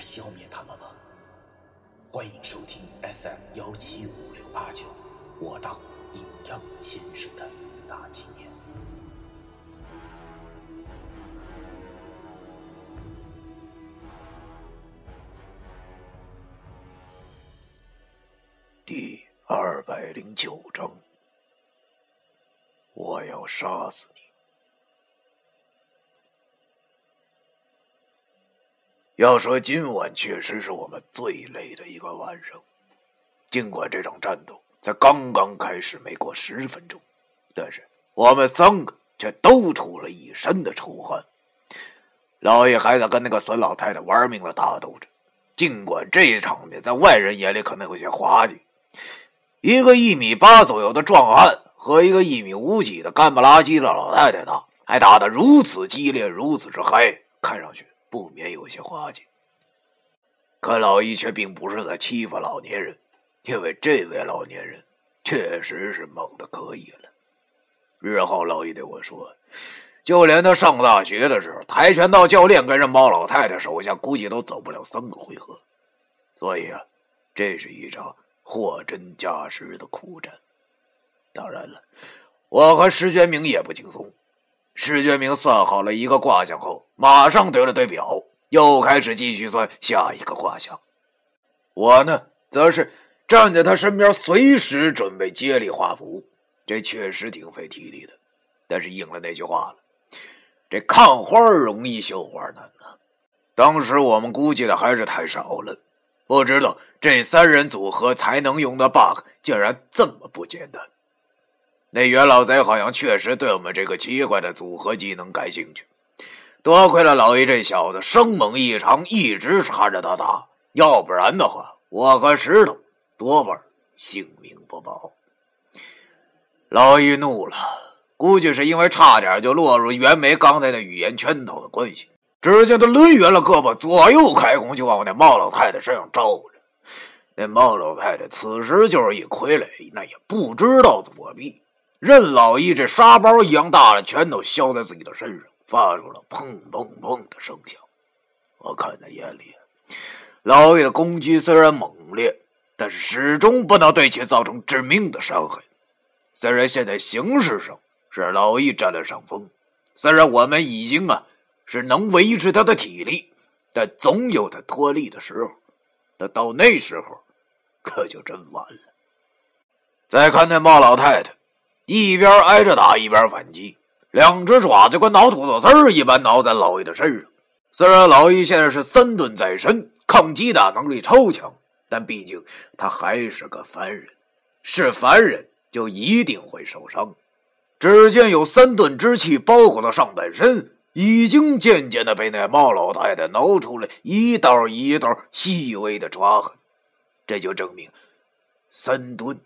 消灭他们吗？欢迎收听 FM 幺七五六八九，我当阴阳先生的大纪念。第二百零九章，我要杀死你。要说今晚确实是我们最累的一个晚上，尽管这场战斗才刚刚开始没过十分钟，但是我们三个却都出了一身的臭汗。老爷还在跟那个孙老太太玩命的打斗着，尽管这场面在外人眼里可能有些滑稽。一个一米八左右的壮汉和一个一米五几的干不拉几的老太太打，还打得如此激烈，如此之嗨，看上去不免有些滑稽。可老一却并不是在欺负老年人，因为这位老年人确实是猛的可以了。日后老一对我说，就连他上大学的时候，跆拳道教练跟着猫老太太手下，估计都走不了三个回合。所以啊，这是一场。货真价实的苦战。当然了，我和石学明也不轻松。石觉明算好了一个卦象后，马上对了对表，又开始继续算下一个卦象。我呢，则是站在他身边，随时准备接力画符。这确实挺费体力的，但是应了那句话了：这看花容易，绣花难呐。当时我们估计的还是太少了。不知道这三人组合才能用的 bug 竟然这么不简单。那袁老贼好像确实对我们这个奇怪的组合技能感兴趣。多亏了老爷这小子生猛异常，一直缠着他打，要不然的话，我和石头多半性命不保。老易怒了，估计是因为差点就落入袁梅刚才的语言圈套的关系。只见他抡圆了胳膊，左右开弓，就往我那毛老太太身上招呼着。那毛老太太此时就是一傀儡，那也不知道躲避，任老一这沙包一样大的拳头削在自己的身上，发出了砰砰砰的声响。我看在眼里，老爷的攻击虽然猛烈，但是始终不能对其造成致命的伤害。虽然现在形势上是老易占了上风，虽然我们已经啊。是能维持他的体力，但总有他脱力的时候。那到那时候，可就真完了。再看那猫老太太，一边挨着打，一边反击，两只爪子跟挠土豆丝儿一般挠在老易的身上。虽然老易现在是三盾在身，抗击打能力超强，但毕竟他还是个凡人，是凡人就一定会受伤。只见有三盾之气包裹了上半身。已经渐渐的被那猫老太太挠出了一道一道细微的抓痕，这就证明三顿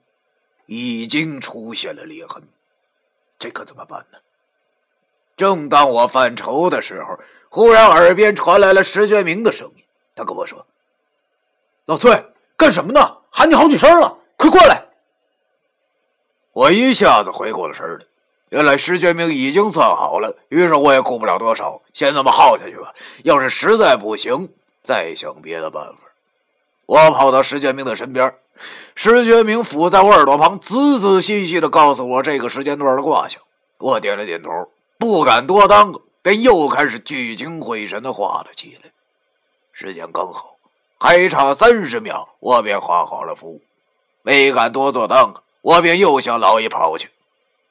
已经出现了裂痕。这可怎么办呢？正当我犯愁的时候，忽然耳边传来了石觉明的声音，他跟我说：“老崔，干什么呢？喊你好几声了，快过来！”我一下子回过了神来。原来石觉明已经算好了，于是我也顾不了多少，先这么耗下去吧。要是实在不行，再想别的办法。我跑到石觉明的身边，石觉明伏在我耳朵旁，仔仔细细的告诉我这个时间段的卦象。我点了点头，不敢多耽搁，便又开始聚精会神的画了起来。时间刚好，还差三十秒，我便画好了符，没敢多做耽搁，我便又向老爷跑去。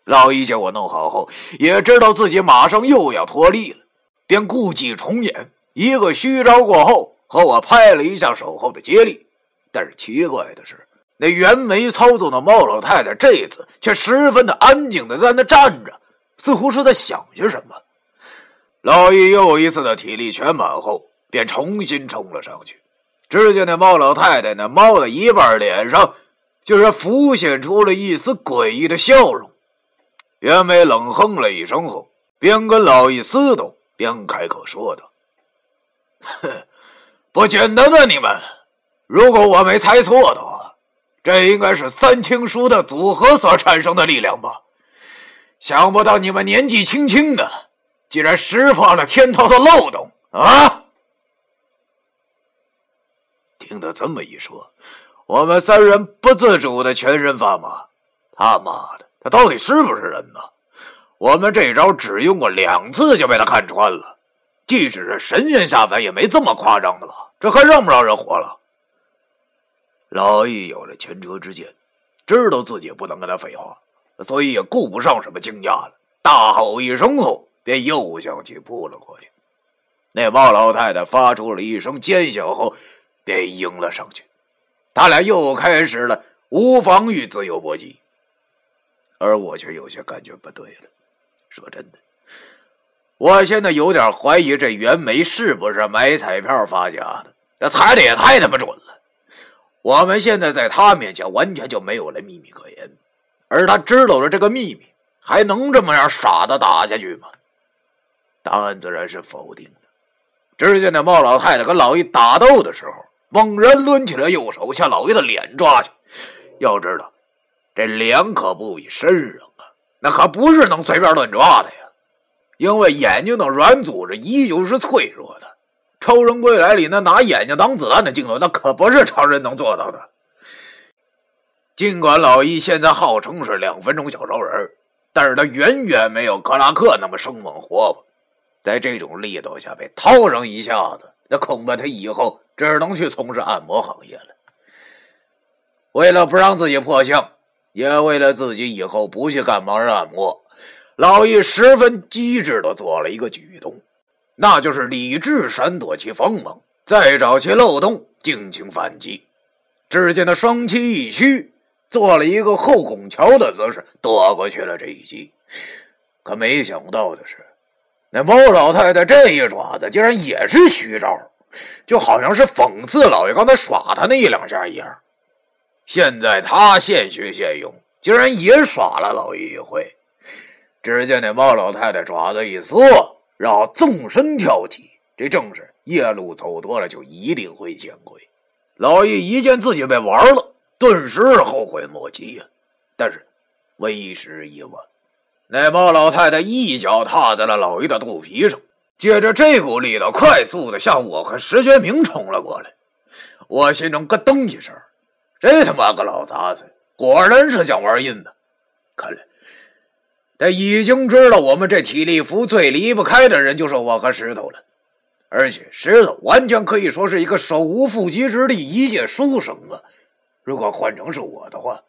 老一见我弄好后，也知道自己马上又要脱力了，便故伎重演，一个虚招过后，和我拍了一下手后的接力。但是奇怪的是，那袁梅操纵的猫老太太这一次却十分的安静的在那站着，似乎是在想些什么。老易又一次的体力全满后，便重新冲了上去。只见那猫老太太那猫的一半脸上，就是浮现出了一丝诡异的笑容。袁梅冷哼了一声后，边跟老易厮斗，边开口说道：“不简单的你们，如果我没猜错的话，这应该是三清书的组合所产生的力量吧？想不到你们年纪轻轻的，竟然识破了天道的漏洞啊！”听他这么一说，我们三人不自主的全身发麻。他妈的，他到底是不是人呢？我们这招只用过两次就被他看穿了，即使是神仙下凡也没这么夸张的吧？这还让不让人活了？老易有了前车之鉴，知道自己不能跟他废话，所以也顾不上什么惊讶了，大吼一声后，便又向去扑了过去。那猫老太太发出了一声尖笑后。便迎了上去，他俩又开始了无防御自由搏击，而我却有些感觉不对了。说真的，我现在有点怀疑这袁梅是不是买彩票发家的，那猜的也太他妈准了。我们现在在他面前完全就没有了秘密可言，而他知道了这个秘密，还能这么样傻的打下去吗？答案自然是否定的。只见那猫老太太跟老易打斗的时候。猛然抡起了右手，向老爷的脸抓去。要知道，这脸可不比身上啊，那可不是能随便乱抓的呀。因为眼睛的软组织依旧是脆弱的。《超人归来》里那拿眼睛当子弹的镜头，那可不是常人能做到的。尽管老易现在号称是两分钟小超人，但是他远远没有克拉克那么生猛活泼。在这种力道下被掏上一下子，那恐怕他以后……只能去从事按摩行业了。为了不让自己破相，也为了自己以后不去干盲人按摩，老易十分机智的做了一个举动，那就是理智闪躲其锋芒，再找其漏洞，尽情反击。只见他双膝一屈，做了一个后拱桥的姿势，躲过去了这一击。可没想到的是，那猫老太太这一爪子竟然也是虚招。就好像是讽刺老爷刚才耍他那一两下一样，现在他现学现用，竟然也耍了老爷一回。只见那猫老太太爪子一缩，然后纵身跳起，这正是夜路走多了就一定会见鬼。老易一见自己被玩了，顿时后悔莫及呀。但是为时已晚，那猫老太太一脚踏在了老易的肚皮上。借着，这股力道快速的向我和石觉明冲了过来，我心中咯噔一声，这他妈个老杂碎，果然是想玩阴的。看来他已经知道我们这体力服最离不开的人就是我和石头了，而且石头完全可以说是一个手无缚鸡之力、一介书生啊。如果换成是我的话，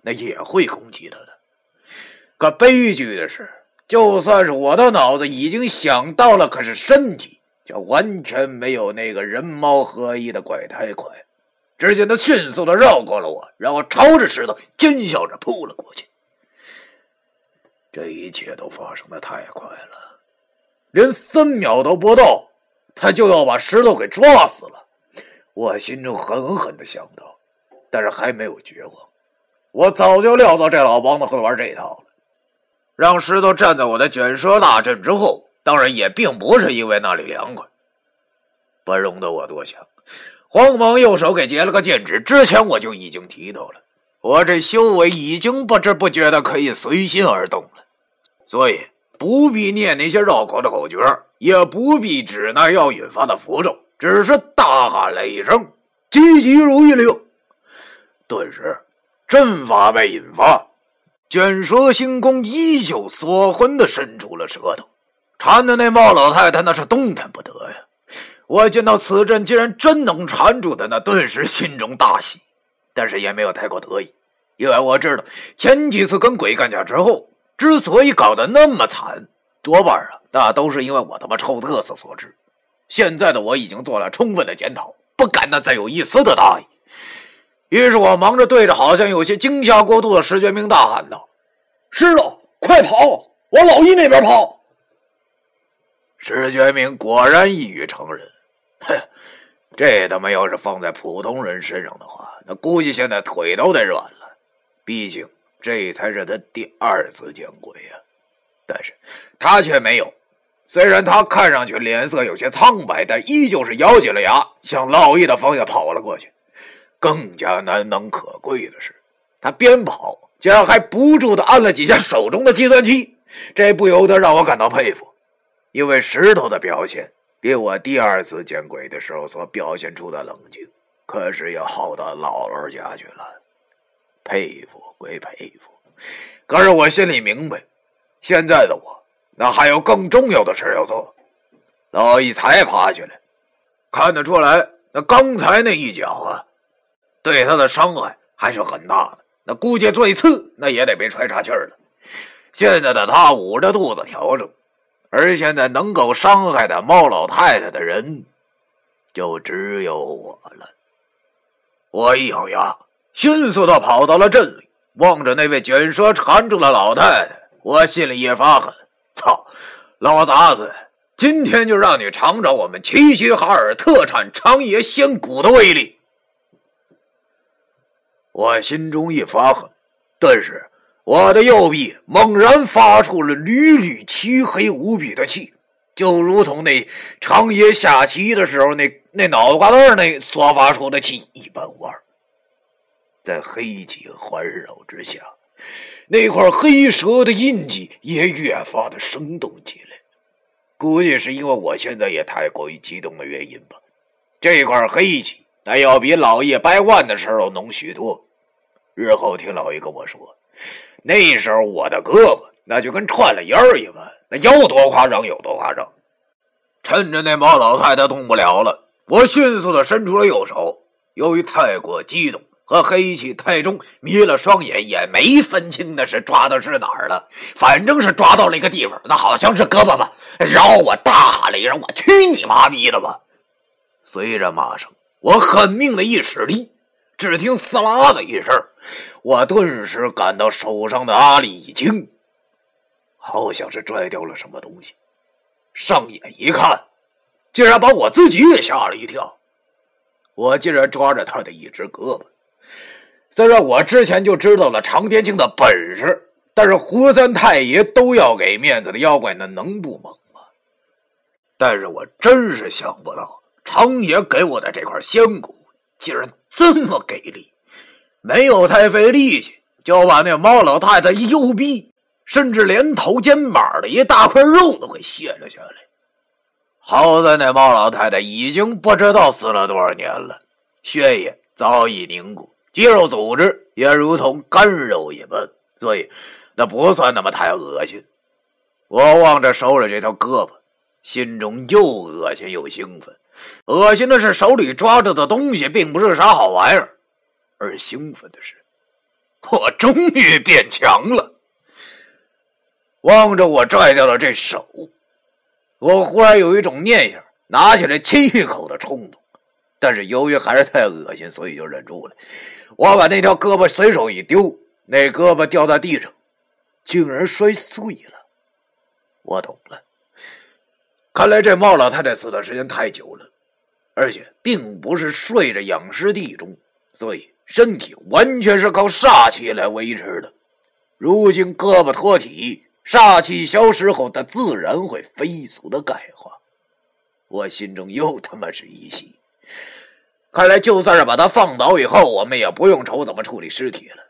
那也会攻击他的。可悲剧的是。就算是我的脑子已经想到了，可是身体却完全没有那个人猫合一的怪胎快。只见他迅速的绕过了我，然后朝着石头尖笑着扑了过去。这一切都发生的太快了，连三秒都不到，他就要把石头给抓死了。我心中狠狠的想到，但是还没有绝望。我早就料到这老梆子会玩这套了。让石头站在我的卷舌大阵之后，当然也并不是因为那里凉快。不容得我多想，慌忙右手给截了个剑指。之前我就已经提到了，我这修为已经不知不觉的可以随心而动了，所以不必念那些绕口的口诀，也不必指那要引发的符咒，只是大喊了一声“急急如律令”，顿时阵法被引发。卷舌星宫依旧锁魂的伸出了舌头，缠的那猫老太太那是动弹不得呀！我见到此阵竟然真能缠住的，那顿时心中大喜，但是也没有太过得意，因为我知道前几次跟鬼干架之后，之所以搞得那么惨，多半啊，那都是因为我他妈臭嘚瑟所致。现在的我已经做了充分的检讨，不敢呢再有一丝的大意。于是我忙着对着好像有些惊吓过度的石觉明大喊道：“石头，快跑，往老易那边跑！”石觉明果然一语成人，哼，这他妈要是放在普通人身上的话，那估计现在腿都得软了。毕竟这才是他第二次见鬼呀！但是他却没有。虽然他看上去脸色有些苍白，但依旧是咬紧了牙，向老易的方向跑了过去。更加难能可贵的是，他边跑竟然还不住的按了几下手中的计算器，这不由得让我感到佩服。因为石头的表现。比我第二次见鬼的时候所表现出的冷静，可是要好到姥姥家去了。佩服归佩服，可是我心里明白，现在的我那还有更重要的事要做。老易才爬起来，看得出来，那刚才那一脚啊，对他的伤害还是很大的。那估计最次那也得被踹岔气儿了。现在的他捂着肚子调整。而现在能够伤害的猫老太太的人，就只有我了。我一咬牙，迅速的跑到了镇里，望着那位卷舌缠住的老太太，我心里也发狠：操，老杂子，今天就让你尝尝我们齐齐哈尔特产长野仙骨的威力！我心中一发狠，顿时。我的右臂猛然发出了缕缕漆黑无比的气，就如同那长野下棋的时候那那脑瓜子那所发出的气一般无二。在黑气环绕之下，那块黑蛇的印记也越发的生动起来。估计是因为我现在也太过于激动的原因吧。这块黑气那要比老叶掰腕的时候浓许多。日后听老爷跟我说。那时候我的胳膊那就跟串了烟儿一般，那有多夸张有多夸张。趁着那毛老太太动不了了，我迅速的伸出了右手。由于太过激动和黑气太重，迷了双眼，也没分清那是抓的是哪儿了。反正是抓到了一个地方，那好像是胳膊吧。然后我大喊了一声：“我去你妈逼的吧！”随着骂声，我狠命的一使力。只听“撕拉”的一声，我顿时感到手上的阿力一惊，好像是拽掉了什么东西。上眼一看，竟然把我自己也吓了一跳。我竟然抓着他的一只胳膊。虽然我之前就知道了常天庆的本事，但是胡三太爷都要给面子的妖怪，那能不猛吗？但是我真是想不到，常爷给我的这块仙骨。竟然这么给力，没有太费力气就把那猫老太太一右臂，甚至连头肩膀的一大块肉都给卸了下来。好在那猫老太太已经不知道死了多少年了，血液早已凝固，肌肉组织也如同干肉一般，所以那不算那么太恶心。我望着手里这条胳膊，心中又恶心又兴奋。恶心的是手里抓着的东西并不是啥好玩意儿，而兴奋的是，我终于变强了。望着我拽掉了这手，我忽然有一种念想拿起来亲一口的冲动，但是由于还是太恶心，所以就忍住了。我把那条胳膊随手一丢，那胳膊掉在地上，竟然摔碎了。我懂了。看来这毛老太太死的时间太久了，而且并不是睡着养尸地中，所以身体完全是靠煞气来维持的。如今胳膊脱体，煞气消失后，它自然会飞速的钙化。我心中又他妈是一喜，看来就算是把他放倒以后，我们也不用愁怎么处理尸体了。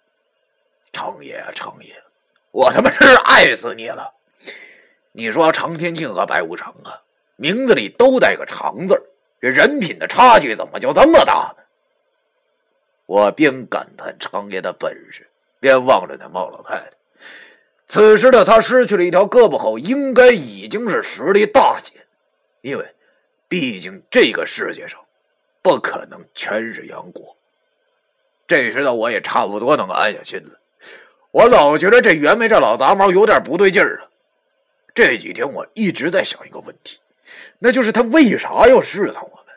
长爷啊，长爷，我他妈真是爱死你了！你说常天庆和白无常啊，名字里都带个“常”字这人品的差距怎么就这么大呢？我边感叹常爷的本事，边望着那猫老太太。此时的她失去了一条胳膊后，应该已经是实力大减，因为毕竟这个世界上不可能全是杨过。这时的我也差不多能安下心了。我老觉得这袁梅这老杂毛有点不对劲儿啊。这几天我一直在想一个问题，那就是他为啥要试探我们？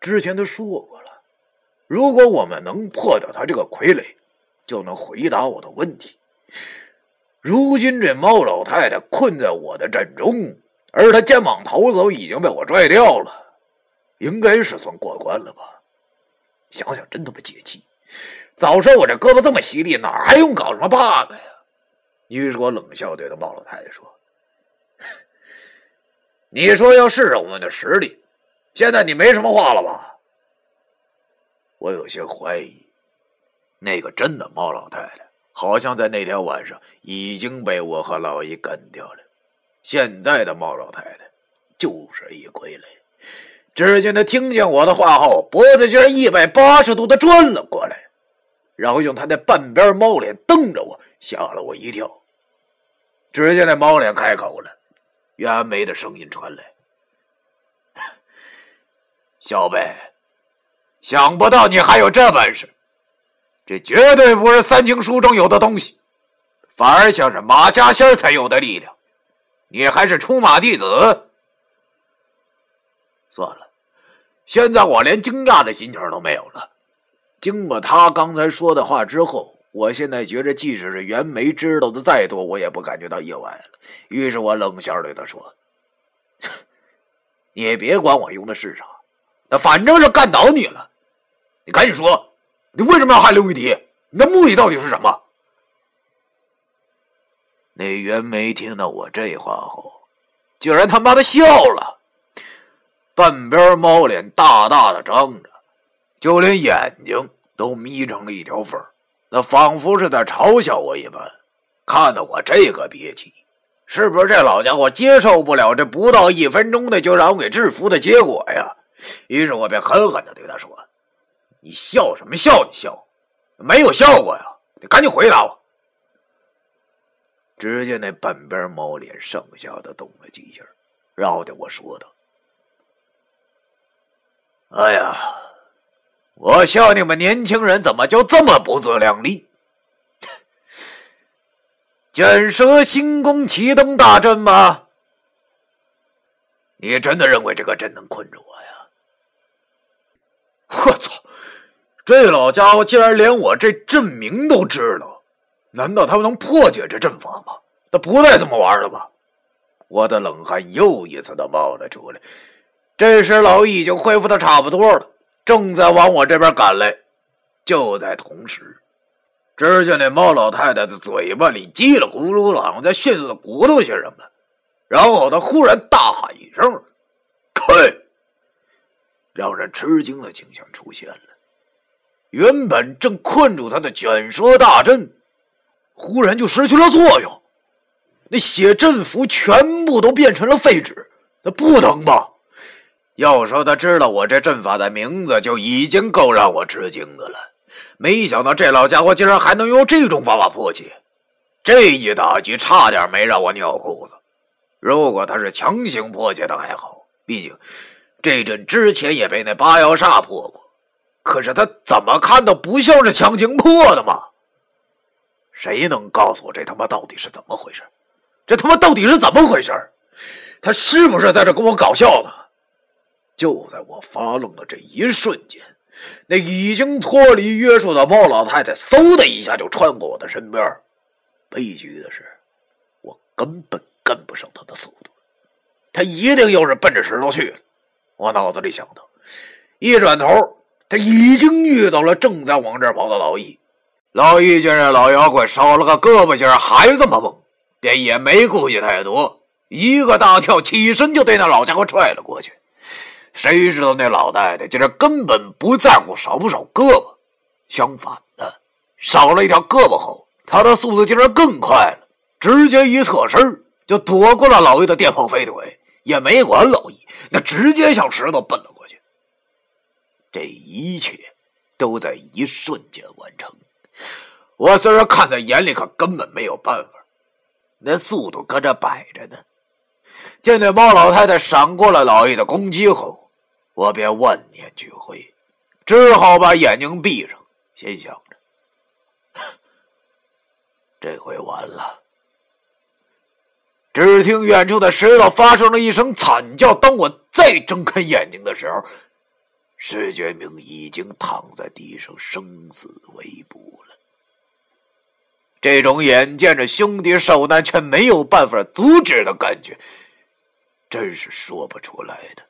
之前他说过了，如果我们能破掉他这个傀儡，就能回答我的问题。如今这猫老太太困在我的阵中，而她肩膀头子已经被我拽掉了，应该是算过关了吧？想想真他妈解气！早说我这胳膊这么犀利，哪还用搞什么 bug 呀？于是我冷笑对着毛老太太说：“你说要试试我们的实力，现在你没什么话了吧？”我有些怀疑，那个真的猫老太太好像在那天晚上已经被我和老姨干掉了。现在的猫老太太就是一傀儡。只见他听见我的话后，脖子竟然一百八十度的转了过来，然后用他那半边猫脸瞪着我，吓了我一跳。只见那猫脸开口了，袁梅的声音传来：“小贝，想不到你还有这本事，这绝对不是三经书中有的东西，反而像是马家仙才有的力量。你还是出马弟子。算了，现在我连惊讶的心情都没有了。经过他刚才说的话之后。”我现在觉着，即使是袁梅知道的再多，我也不感觉到意外了。于是我冷笑对他说：“你别管我用的是啥，那反正是干倒你了。你赶紧说，你为什么要害刘玉迪？你的目的到底是什么？”那袁梅听到我这话后，竟然他妈的笑了，半边猫脸大大的张着，就连眼睛都眯成了一条缝那仿佛是在嘲笑我一般，看得我这个憋气，是不是这老家伙接受不了这不到一分钟的就让我给制服的结果呀？于是我便狠狠的对他说：“你笑什么笑？你笑，没有效果呀！你赶紧回答我。”只见那半边猫脸上下的动了几下，绕着我说道：“哎呀！”我笑你们年轻人怎么就这么不自量力？卷舌星宫齐灯大阵吗？你真的认为这个阵能困住我呀？我操！这老家伙竟然连我这阵名都知道，难道他能破解这阵法吗？那不带这么玩的吧？我的冷汗又一次的冒了出来。这时老易已经恢复的差不多了。正在往我这边赶来，就在同时，只见那猫老太太的嘴巴里叽里咕噜的，好像在迅速的鼓捣些什么。然后她忽然大喊一声：“开！”让人吃惊的景象出现了。原本正困住他的卷舌大阵，忽然就失去了作用。那写阵符全部都变成了废纸，那不能吧？要说他知道我这阵法的名字，就已经够让我吃惊的了。没想到这老家伙竟然还能用这种方法破解，这一打击差点没让我尿裤子。如果他是强行破解的还好，毕竟这阵之前也被那八妖煞破过。可是他怎么看都不像是强行破的嘛？谁能告诉我这他妈到底是怎么回事？这他妈到底是怎么回事？他是不是在这跟我搞笑呢？就在我发愣的这一瞬间，那已经脱离约束的猫老太太嗖的一下就穿过我的身边。悲剧的是，我根本跟不上她的速度，她一定又是奔着石头去了。我脑子里想到，一转头，他已经遇到了正在往这儿跑的老易。老易见这老妖怪少了个胳膊儿还这么猛，便也没顾忌太多，一个大跳起身就对那老家伙踹了过去。谁知道那老太太竟然根本不在乎少不少胳膊，相反的，少了一条胳膊后，她的速度竟然更快了，直接一侧身就躲过了老易的电炮飞腿，也没管老易，那直接向石头奔了过去。这一切都在一瞬间完成。我虽然看在眼里，可根本没有办法，那速度搁这摆着呢。见那猫老太太闪过了老易的攻击后，我便万念俱灰，只好把眼睛闭上，心想着：这回完了。只听远处的石头发生了一声惨叫。当我再睁开眼睛的时候，石觉明已经躺在地上，生死未卜了。这种眼见着兄弟受难却没有办法阻止的感觉。真是说不出来的。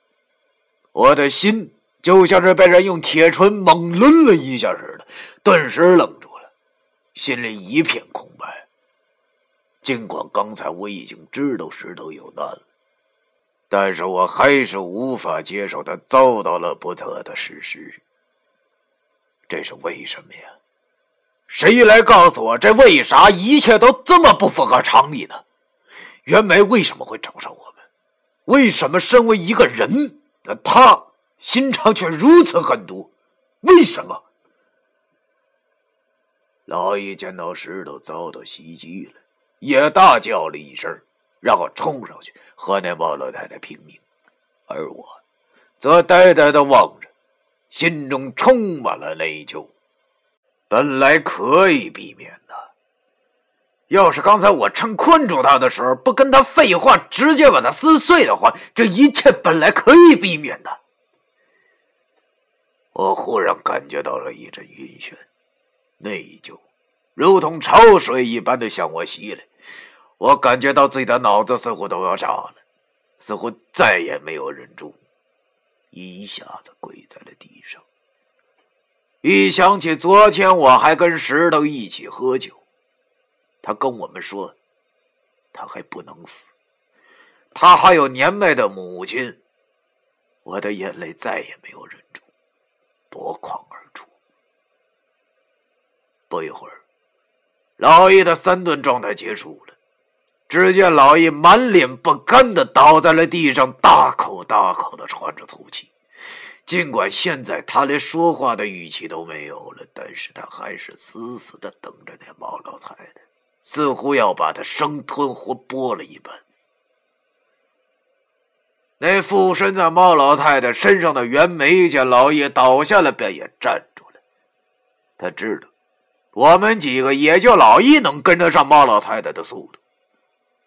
我的心就像是被人用铁锤猛抡了一下似的，顿时愣住了，心里一片空白。尽管刚才我已经知道石头有难了，但是我还是无法接受他遭到了不测的事实。这是为什么呀？谁来告诉我，这为啥一切都这么不符合常理呢？袁梅为什么会找上我们？为什么身为一个人他心肠却如此狠毒？为什么？老易见到石头遭到袭击了，也大叫了一声，然后冲上去和那王老太太拼命，而我则呆呆的望着。心中充满了内疚，本来可以避免的。要是刚才我趁困住他的时候不跟他废话，直接把他撕碎的话，这一切本来可以避免的。我忽然感觉到了一阵晕眩，内疚如同潮水一般的向我袭来。我感觉到自己的脑子似乎都要炸了，似乎再也没有忍住。一下子跪在了地上。一想起昨天我还跟石头一起喝酒，他跟我们说，他还不能死，他还有年迈的母亲，我的眼泪再也没有忍住，夺眶而出。不一会儿，老易的三顿状态结束了。只见老易满脸不甘的倒在了地上，大口大口的喘着粗气。尽管现在他连说话的语气都没有了，但是他还是死死的等着那毛老太太，似乎要把他生吞活剥了一般。那附身在猫老太太身上的袁眉见老易倒下了，便也站住了。他知道，我们几个也就老易能跟得上猫老太太的速度。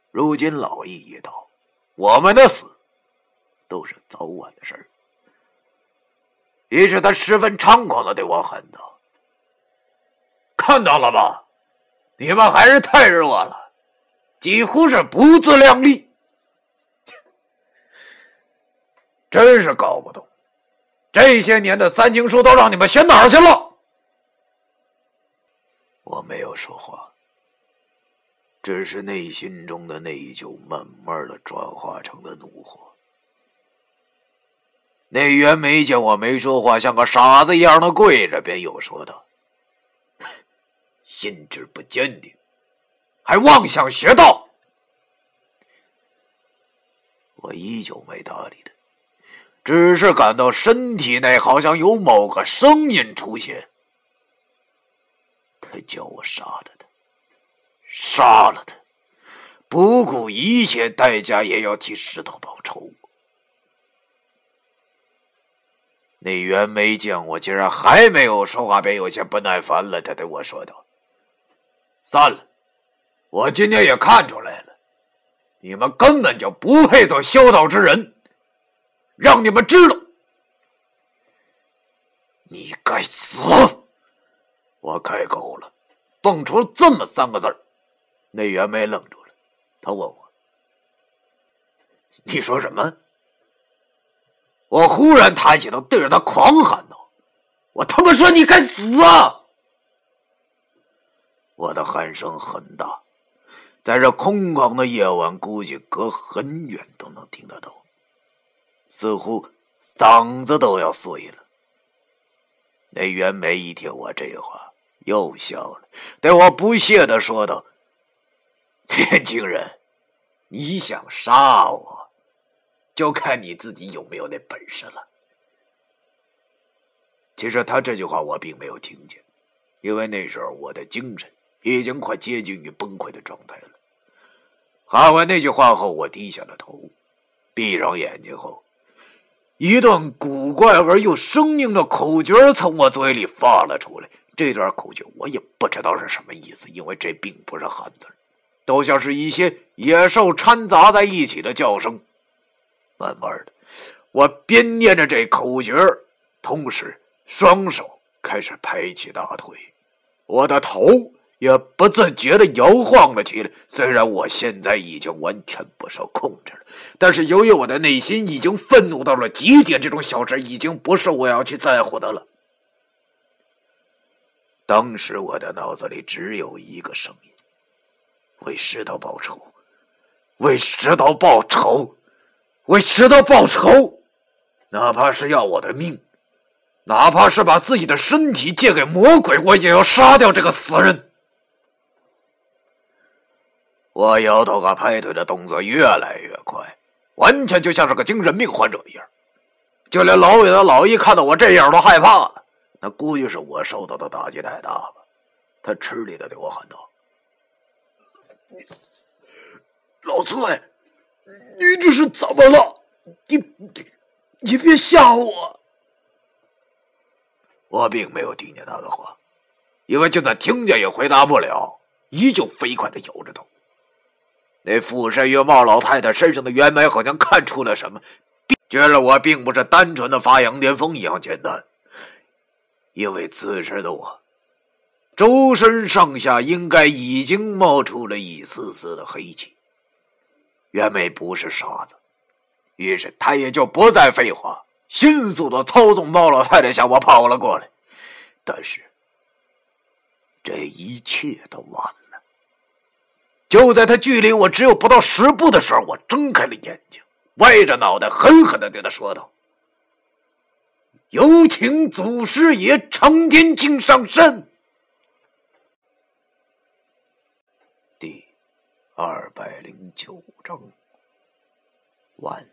如今老易一到，我们的死都是早晚的事儿。于是他十分猖狂的对我喊道：“看到了吧，你们还是太弱了，几乎是不自量力。真是搞不懂，这些年的三经书都让你们学哪儿去了？”我没有说话。只是内心中的内疚慢慢的转化成了怒火。那袁梅见我没说话，像个傻子一样的跪着，便又说道：“心智不坚定，还妄想学道。”我依旧没搭理他，只是感到身体内好像有某个声音出现，他叫我杀了他。杀了他，不顾一切代价也要替石头报仇。那袁梅见我竟然还没有说话，便有些不耐烦了。他对我说道：“算了，我今天也看出来了，你们根本就不配做修道之人。让你们知道，你该死！”我开口了，蹦出这么三个字儿。那袁梅愣住了，他问我：“你说什么？”我忽然抬起头，对着他狂喊道：“我他妈说你该死啊！”我的喊声很大，在这空旷的夜晚，估计隔很远都能听得到，似乎嗓子都要碎了。那袁梅一听我这话，又笑了，对我不屑的说道。年轻人，你想杀我，就看你自己有没有那本事了。其实他这句话我并没有听见，因为那时候我的精神已经快接近于崩溃的状态了。喊完那句话后，我低下了头，闭上眼睛后，一段古怪而又生硬的口诀从我嘴里发了出来。这段口诀我也不知道是什么意思，因为这并不是汉字。都像是一些野兽掺杂在一起的叫声。慢慢的，我边念着这口诀，同时双手开始拍起大腿，我的头也不自觉的摇晃了起来。虽然我现在已经完全不受控制了，但是由于我的内心已经愤怒到了极点，这种小事已经不是我要去在乎的了。当时我的脑子里只有一个声音：为石头报仇，为石头报仇，为石头报仇，哪怕是要我的命，哪怕是把自己的身体借给魔鬼，我也要杀掉这个死人。我摇头和拍腿的动作越来越快，完全就像是个精神病患者一样。就连老远的老一看到我这样都害怕了。那估计是我受到的打击太大吧。他吃力的对我喊道：“老崔，你这是怎么了？你你你别吓我！”我并没有听见他的话，因为就算听见也回答不了，依旧飞快的摇着头。那附身于茂老太太身上的袁梅好像看出了什么，觉得我并不是单纯的发羊癫疯一样简单。因为此时的我，周身上下应该已经冒出了一丝丝的黑气。袁梅不是傻子，于是他也就不再废话，迅速的操纵猫老太太向我跑了过来。但是，这一切都晚了。就在他距离我只有不到十步的时候，我睁开了眼睛，歪着脑袋，狠狠的对他说道：“有请祖师爷常天庆上身。”第二百零九章完。